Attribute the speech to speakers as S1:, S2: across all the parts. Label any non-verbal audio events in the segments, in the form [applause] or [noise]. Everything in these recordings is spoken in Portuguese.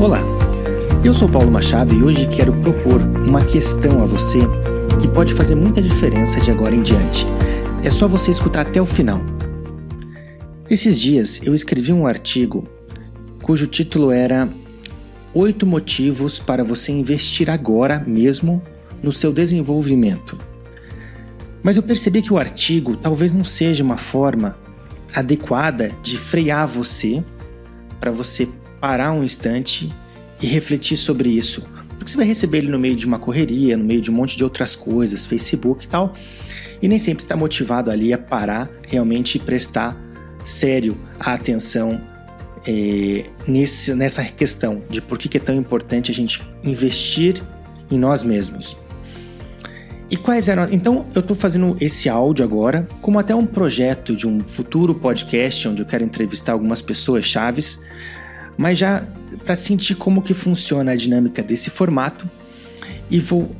S1: Olá, eu sou Paulo Machado e hoje quero propor uma questão a você que pode fazer muita diferença de agora em diante. É só você escutar até o final. Esses dias eu escrevi um artigo cujo título era Oito motivos para você investir agora mesmo no seu desenvolvimento. Mas eu percebi que o artigo talvez não seja uma forma adequada de frear você para você parar um instante e refletir sobre isso. Porque você vai receber ele no meio de uma correria, no meio de um monte de outras coisas, Facebook e tal, e nem sempre está motivado ali a parar realmente e prestar sério a atenção é, nesse, nessa questão de por que é tão importante a gente investir em nós mesmos. E quais eram. Então, eu estou fazendo esse áudio agora como até um projeto de um futuro podcast onde eu quero entrevistar algumas pessoas chaves mas já para sentir como que funciona a dinâmica desse formato e vou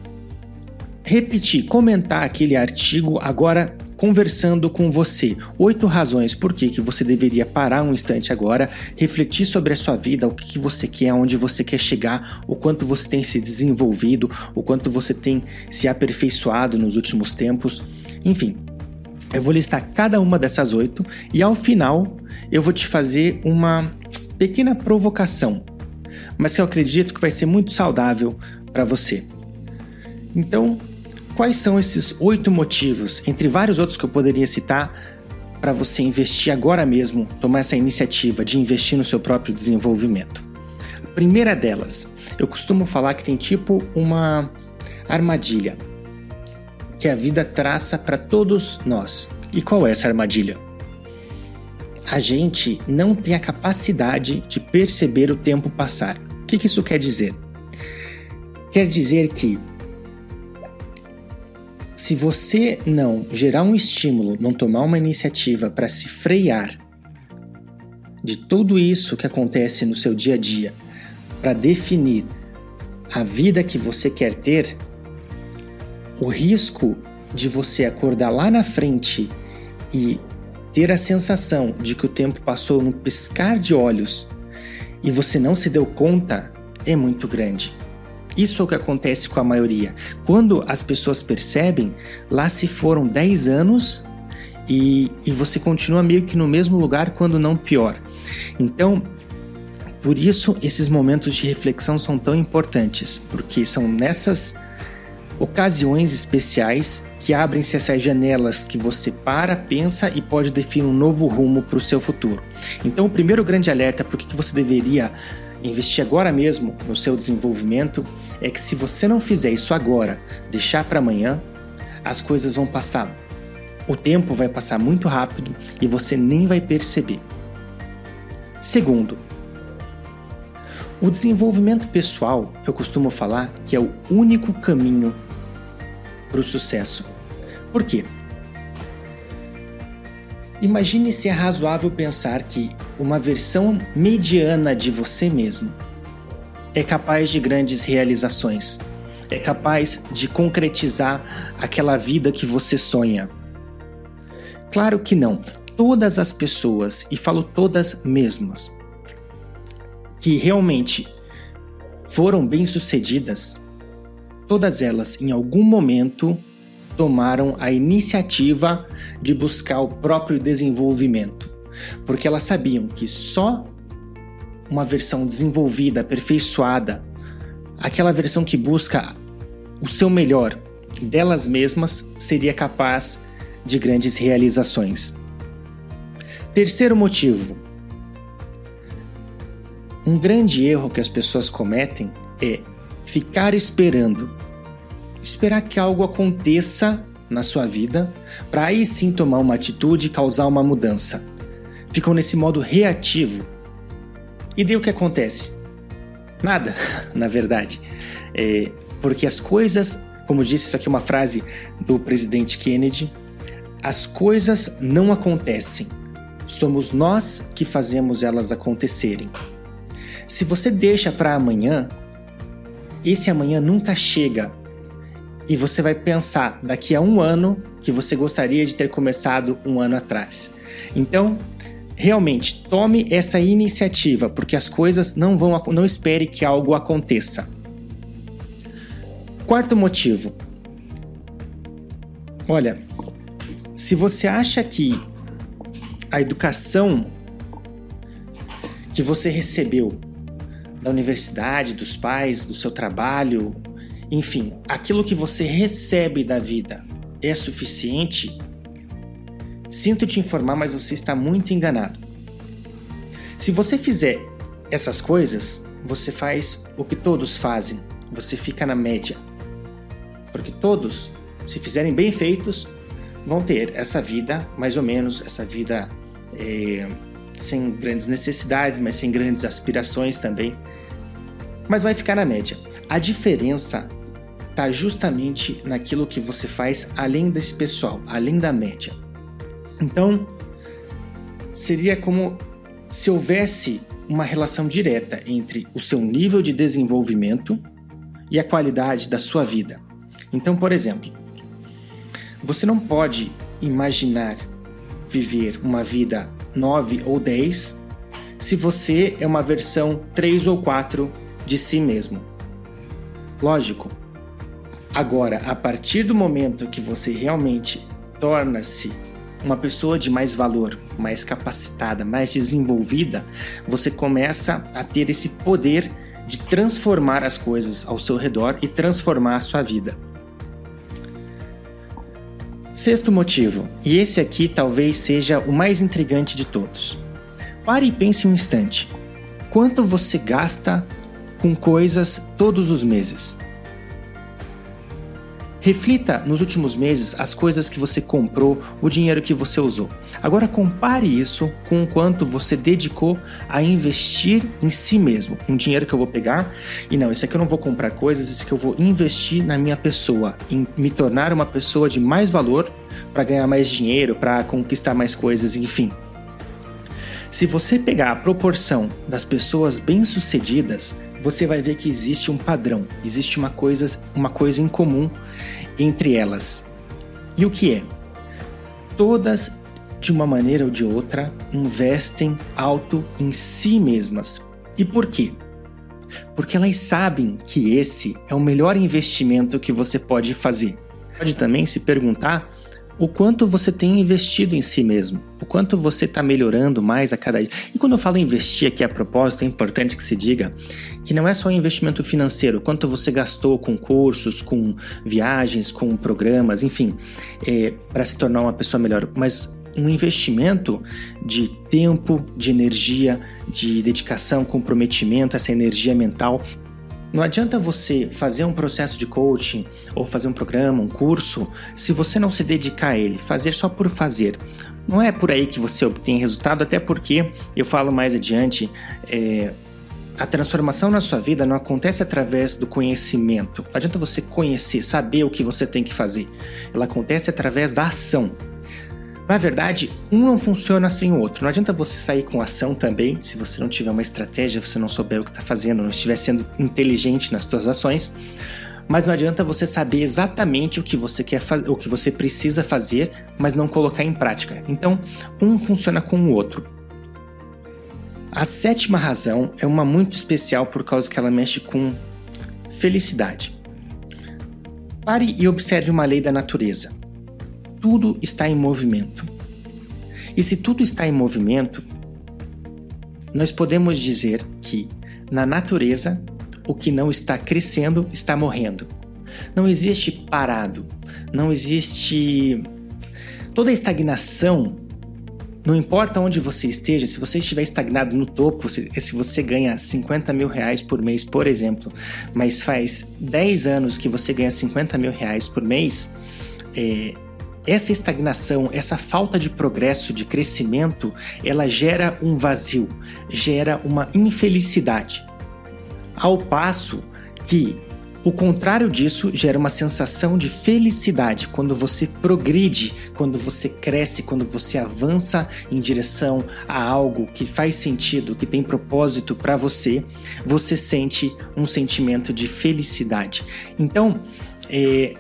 S1: repetir, comentar aquele artigo agora conversando com você. Oito razões por que, que você deveria parar um instante agora, refletir sobre a sua vida, o que, que você quer, aonde você quer chegar, o quanto você tem se desenvolvido, o quanto você tem se aperfeiçoado nos últimos tempos. Enfim, eu vou listar cada uma dessas oito e ao final eu vou te fazer uma pequena provocação, mas que eu acredito que vai ser muito saudável para você. Então, quais são esses oito motivos, entre vários outros que eu poderia citar, para você investir agora mesmo, tomar essa iniciativa de investir no seu próprio desenvolvimento? A primeira delas, eu costumo falar que tem tipo uma armadilha que a vida traça para todos nós. E qual é essa armadilha? A gente não tem a capacidade de perceber o tempo passar. O que, que isso quer dizer? Quer dizer que se você não gerar um estímulo, não tomar uma iniciativa para se frear de tudo isso que acontece no seu dia a dia, para definir a vida que você quer ter, o risco de você acordar lá na frente e ter a sensação de que o tempo passou num piscar de olhos e você não se deu conta é muito grande. Isso é o que acontece com a maioria. Quando as pessoas percebem, lá se foram 10 anos e, e você continua meio que no mesmo lugar, quando não pior. Então, por isso esses momentos de reflexão são tão importantes, porque são nessas ocasiões especiais que abrem-se essas janelas que você para, pensa e pode definir um novo rumo para o seu futuro. Então, o primeiro grande alerta para o que você deveria investir agora mesmo no seu desenvolvimento é que se você não fizer isso agora, deixar para amanhã, as coisas vão passar. O tempo vai passar muito rápido e você nem vai perceber. Segundo, o desenvolvimento pessoal, eu costumo falar que é o único caminho para o sucesso. Por quê? Imagine se é razoável pensar que uma versão mediana de você mesmo é capaz de grandes realizações, é capaz de concretizar aquela vida que você sonha. Claro que não. Todas as pessoas, e falo todas mesmas, que realmente foram bem-sucedidas, todas elas em algum momento tomaram a iniciativa de buscar o próprio desenvolvimento, porque elas sabiam que só uma versão desenvolvida, aperfeiçoada, aquela versão que busca o seu melhor delas mesmas, seria capaz de grandes realizações. Terceiro motivo. Um grande erro que as pessoas cometem é ficar esperando. Esperar que algo aconteça na sua vida para aí sim tomar uma atitude e causar uma mudança. Ficam nesse modo reativo. E daí o que acontece? Nada, [laughs] na verdade. É, porque as coisas, como disse, isso aqui é uma frase do presidente Kennedy: as coisas não acontecem, somos nós que fazemos elas acontecerem. Se você deixa para amanhã, esse amanhã nunca chega. E você vai pensar daqui a um ano que você gostaria de ter começado um ano atrás. Então, realmente tome essa iniciativa, porque as coisas não vão não espere que algo aconteça. Quarto motivo. Olha, se você acha que a educação que você recebeu da universidade, dos pais, do seu trabalho, enfim, aquilo que você recebe da vida é suficiente, sinto te informar, mas você está muito enganado. Se você fizer essas coisas, você faz o que todos fazem, você fica na média. Porque todos, se fizerem bem feitos, vão ter essa vida, mais ou menos, essa vida é, sem grandes necessidades, mas sem grandes aspirações também. Mas vai ficar na média. A diferença está justamente naquilo que você faz além desse pessoal, além da média. Então, seria como se houvesse uma relação direta entre o seu nível de desenvolvimento e a qualidade da sua vida. Então, por exemplo, você não pode imaginar viver uma vida 9 ou 10 se você é uma versão 3 ou 4 de si mesmo. Lógico. Agora, a partir do momento que você realmente torna-se uma pessoa de mais valor, mais capacitada, mais desenvolvida, você começa a ter esse poder de transformar as coisas ao seu redor e transformar a sua vida. Sexto motivo, e esse aqui talvez seja o mais intrigante de todos. Pare e pense um instante. Quanto você gasta com coisas todos os meses? Reflita nos últimos meses as coisas que você comprou, o dinheiro que você usou. Agora compare isso com o quanto você dedicou a investir em si mesmo. Um dinheiro que eu vou pegar e não, esse aqui eu não vou comprar coisas, esse aqui eu vou investir na minha pessoa, em me tornar uma pessoa de mais valor para ganhar mais dinheiro, para conquistar mais coisas, enfim. Se você pegar a proporção das pessoas bem-sucedidas, você vai ver que existe um padrão, existe uma coisa, uma coisa em comum entre elas. E o que é? Todas, de uma maneira ou de outra, investem alto em si mesmas. E por quê? Porque elas sabem que esse é o melhor investimento que você pode fazer. Pode também se perguntar o quanto você tem investido em si mesmo, o quanto você está melhorando mais a cada dia. E quando eu falo investir aqui a propósito, é importante que se diga que não é só investimento financeiro, quanto você gastou com cursos, com viagens, com programas, enfim, é, para se tornar uma pessoa melhor, mas um investimento de tempo, de energia, de dedicação, comprometimento, essa energia mental não adianta você fazer um processo de coaching ou fazer um programa, um curso, se você não se dedicar a ele, fazer só por fazer. Não é por aí que você obtém resultado, até porque, eu falo mais adiante, é, a transformação na sua vida não acontece através do conhecimento. Não adianta você conhecer, saber o que você tem que fazer. Ela acontece através da ação. Na verdade, um não funciona sem o outro. Não adianta você sair com ação também, se você não tiver uma estratégia, você não souber o que está fazendo, não estiver sendo inteligente nas suas ações. Mas não adianta você saber exatamente o que você quer o que você precisa fazer, mas não colocar em prática. Então, um funciona com o outro. A sétima razão é uma muito especial por causa que ela mexe com felicidade. Pare e observe uma lei da natureza tudo está em movimento. E se tudo está em movimento, nós podemos dizer que, na natureza, o que não está crescendo está morrendo. Não existe parado, não existe. Toda estagnação, não importa onde você esteja, se você estiver estagnado no topo, se, se você ganha 50 mil reais por mês, por exemplo, mas faz 10 anos que você ganha 50 mil reais por mês, é, essa estagnação, essa falta de progresso, de crescimento, ela gera um vazio, gera uma infelicidade. Ao passo que o contrário disso gera uma sensação de felicidade quando você progride, quando você cresce, quando você avança em direção a algo que faz sentido, que tem propósito para você, você sente um sentimento de felicidade. Então, é,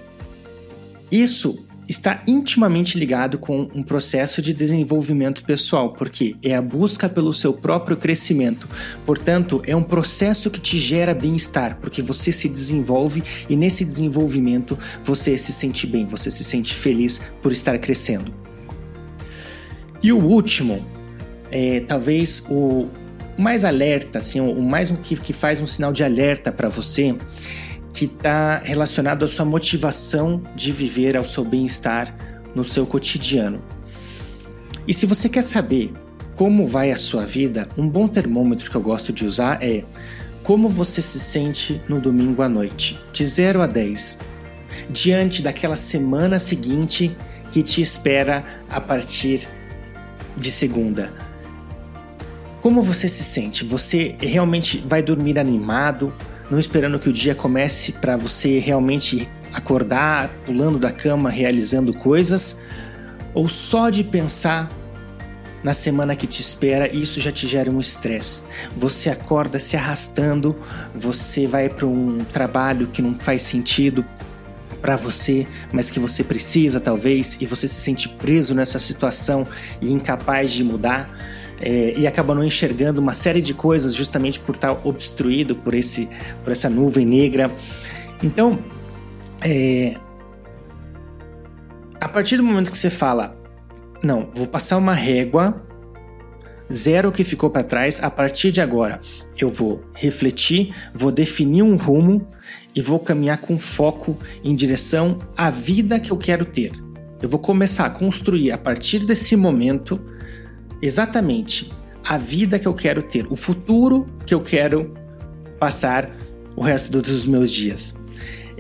S1: isso está intimamente ligado com um processo de desenvolvimento pessoal, porque é a busca pelo seu próprio crescimento. Portanto, é um processo que te gera bem-estar, porque você se desenvolve e nesse desenvolvimento você se sente bem, você se sente feliz por estar crescendo. E o último, é talvez o mais alerta, assim, o mais que, que faz um sinal de alerta para você que está relacionado à sua motivação de viver, ao seu bem-estar no seu cotidiano. E se você quer saber como vai a sua vida, um bom termômetro que eu gosto de usar é como você se sente no domingo à noite, de 0 a 10, diante daquela semana seguinte que te espera a partir de segunda. Como você se sente? Você realmente vai dormir animado? Não esperando que o dia comece para você realmente acordar pulando da cama, realizando coisas, ou só de pensar na semana que te espera, isso já te gera um estresse. Você acorda se arrastando, você vai para um trabalho que não faz sentido para você, mas que você precisa talvez, e você se sente preso nessa situação e incapaz de mudar é, e acaba não enxergando uma série de coisas justamente por estar obstruído por, esse, por essa nuvem negra. Então, é, a partir do momento que você fala, não, vou passar uma régua, zero que ficou para trás, a partir de agora eu vou refletir, vou definir um rumo e vou caminhar com foco em direção à vida que eu quero ter. Eu vou começar a construir a partir desse momento exatamente a vida que eu quero ter, o futuro que eu quero passar o resto dos meus dias.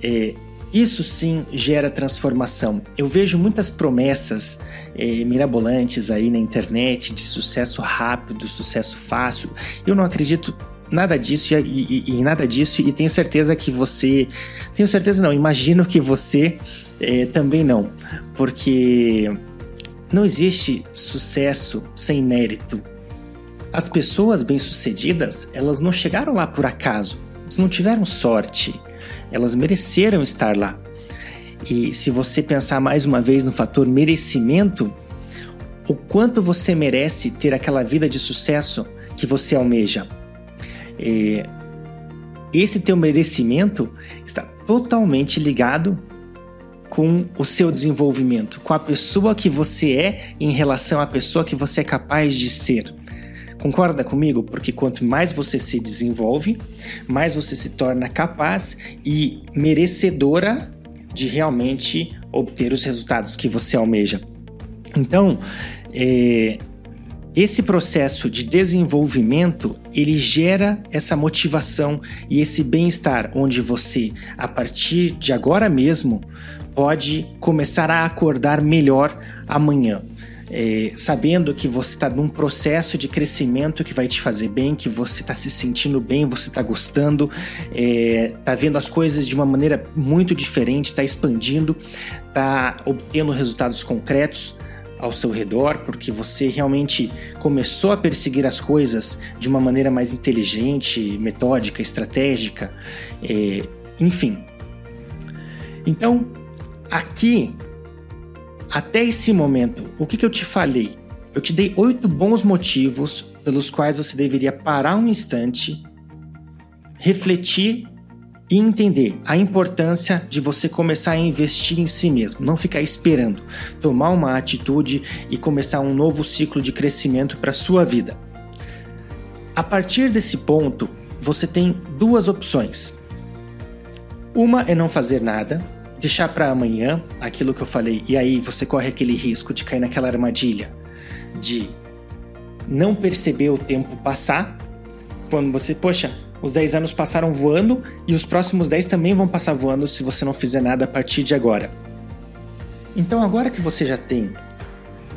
S1: É, isso sim gera transformação. Eu vejo muitas promessas é, mirabolantes aí na internet de sucesso rápido, sucesso fácil. Eu não acredito nada disso e, e, e nada disso e tenho certeza que você, tenho certeza não, imagino que você é, também não, porque não existe sucesso sem mérito. As pessoas bem-sucedidas, elas não chegaram lá por acaso. Elas não tiveram sorte. Elas mereceram estar lá. E se você pensar mais uma vez no fator merecimento, o quanto você merece ter aquela vida de sucesso que você almeja. E esse teu merecimento está totalmente ligado com o seu desenvolvimento, com a pessoa que você é em relação à pessoa que você é capaz de ser. Concorda comigo? Porque quanto mais você se desenvolve, mais você se torna capaz e merecedora de realmente obter os resultados que você almeja. Então, é, esse processo de desenvolvimento ele gera essa motivação e esse bem-estar, onde você, a partir de agora mesmo, pode começar a acordar melhor amanhã. É, sabendo que você está num processo de crescimento que vai te fazer bem, que você está se sentindo bem, você está gostando, está é, vendo as coisas de uma maneira muito diferente, está expandindo, está obtendo resultados concretos ao seu redor, porque você realmente começou a perseguir as coisas de uma maneira mais inteligente, metódica, estratégica, é, enfim. Então, Aqui, até esse momento, o que, que eu te falei? Eu te dei oito bons motivos pelos quais você deveria parar um instante, refletir e entender a importância de você começar a investir em si mesmo, não ficar esperando, tomar uma atitude e começar um novo ciclo de crescimento para sua vida. A partir desse ponto, você tem duas opções. Uma é não fazer nada, deixar para amanhã aquilo que eu falei, e aí você corre aquele risco de cair naquela armadilha de não perceber o tempo passar, quando você, poxa, os 10 anos passaram voando e os próximos 10 também vão passar voando se você não fizer nada a partir de agora. Então, agora que você já tem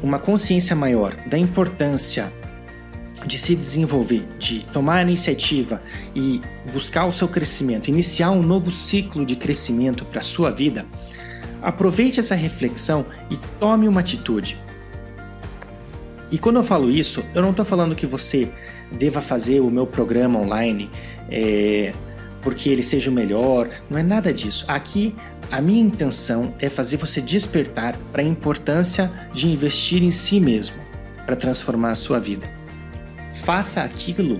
S1: uma consciência maior da importância de se desenvolver, de tomar a iniciativa e buscar o seu crescimento, iniciar um novo ciclo de crescimento para a sua vida, aproveite essa reflexão e tome uma atitude. E quando eu falo isso, eu não estou falando que você deva fazer o meu programa online é, porque ele seja o melhor, não é nada disso. Aqui a minha intenção é fazer você despertar para a importância de investir em si mesmo para transformar a sua vida. Faça aquilo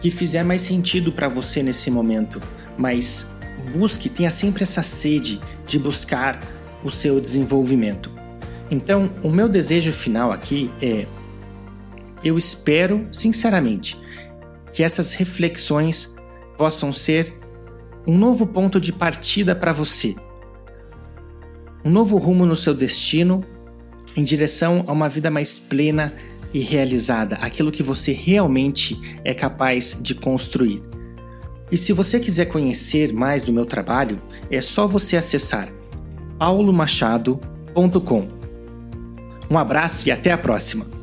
S1: que fizer mais sentido para você nesse momento, mas busque, tenha sempre essa sede de buscar o seu desenvolvimento. Então, o meu desejo final aqui é: eu espero, sinceramente, que essas reflexões possam ser um novo ponto de partida para você, um novo rumo no seu destino em direção a uma vida mais plena e realizada, aquilo que você realmente é capaz de construir. E se você quiser conhecer mais do meu trabalho, é só você acessar paulomachado.com. Um abraço e até a próxima!